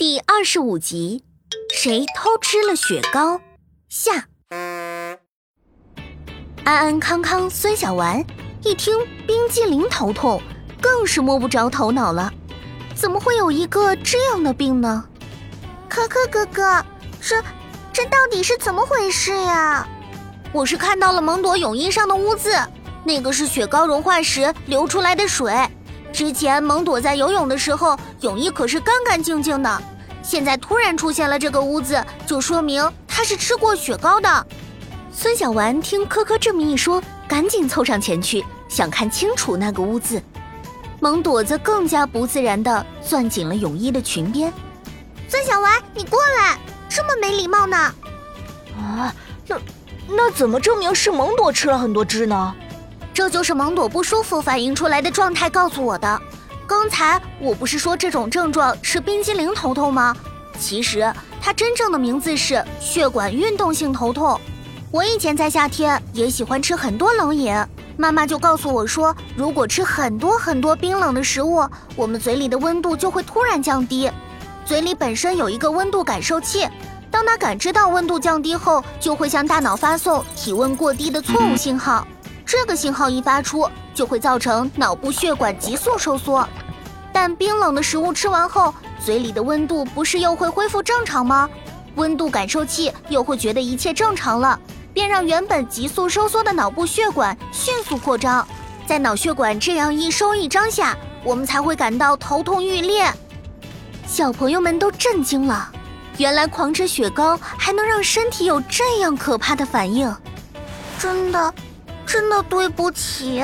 第二十五集，谁偷吃了雪糕？下。安安康康孙小丸一听冰激凌头痛，更是摸不着头脑了。怎么会有一个这样的病呢？可可哥哥，这这到底是怎么回事呀？我是看到了蒙朵泳衣上的污渍，那个是雪糕融化时流出来的水。之前蒙朵在游泳的时候，泳衣可是干干净净的。现在突然出现了这个污渍，就说明他是吃过雪糕的。孙小丸听科科这么一说，赶紧凑上前去，想看清楚那个污渍。蒙朵则更加不自然地攥紧了泳衣的裙边。孙小丸，你过来，这么没礼貌呢？啊，那那怎么证明是蒙朵吃了很多汁呢？这就是蒙朵不舒服反映出来的状态告诉我的。刚才我不是说这种症状是冰激凌头痛吗？其实它真正的名字是血管运动性头痛。我以前在夏天也喜欢吃很多冷饮，妈妈就告诉我说，如果吃很多很多冰冷的食物，我们嘴里的温度就会突然降低。嘴里本身有一个温度感受器，当它感知到温度降低后，就会向大脑发送体温过低的错误信号。这个信号一发出，就会造成脑部血管急速收缩。但冰冷的食物吃完后，嘴里的温度不是又会恢复正常吗？温度感受器又会觉得一切正常了，便让原本急速收缩的脑部血管迅速扩张。在脑血管这样一收一张下，我们才会感到头痛欲裂。小朋友们都震惊了，原来狂吃雪糕还能让身体有这样可怕的反应，真的。真的对不起，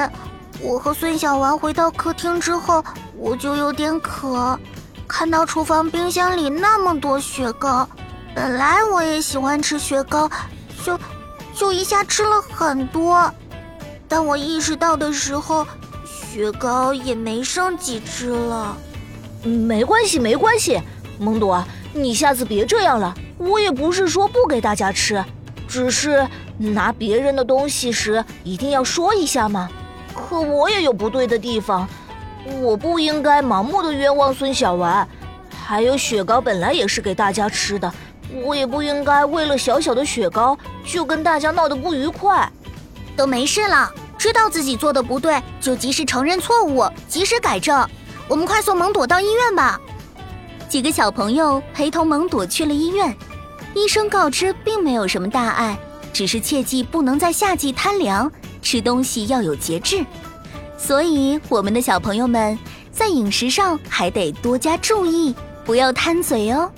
我和孙小丸回到客厅之后，我就有点渴，看到厨房冰箱里那么多雪糕，本来我也喜欢吃雪糕，就就一下吃了很多。当我意识到的时候，雪糕也没剩几只了。没关系，没关系，蒙朵，你下次别这样了。我也不是说不给大家吃，只是。拿别人的东西时一定要说一下吗？可我也有不对的地方，我不应该盲目的冤枉孙小丸。还有雪糕本来也是给大家吃的，我也不应该为了小小的雪糕就跟大家闹得不愉快。都没事了，知道自己做的不对就及时承认错误，及时改正。我们快送蒙朵到医院吧。几个小朋友陪同蒙朵去了医院，医生告知并没有什么大碍。只是切记不能在夏季贪凉，吃东西要有节制。所以我们的小朋友们在饮食上还得多加注意，不要贪嘴哦。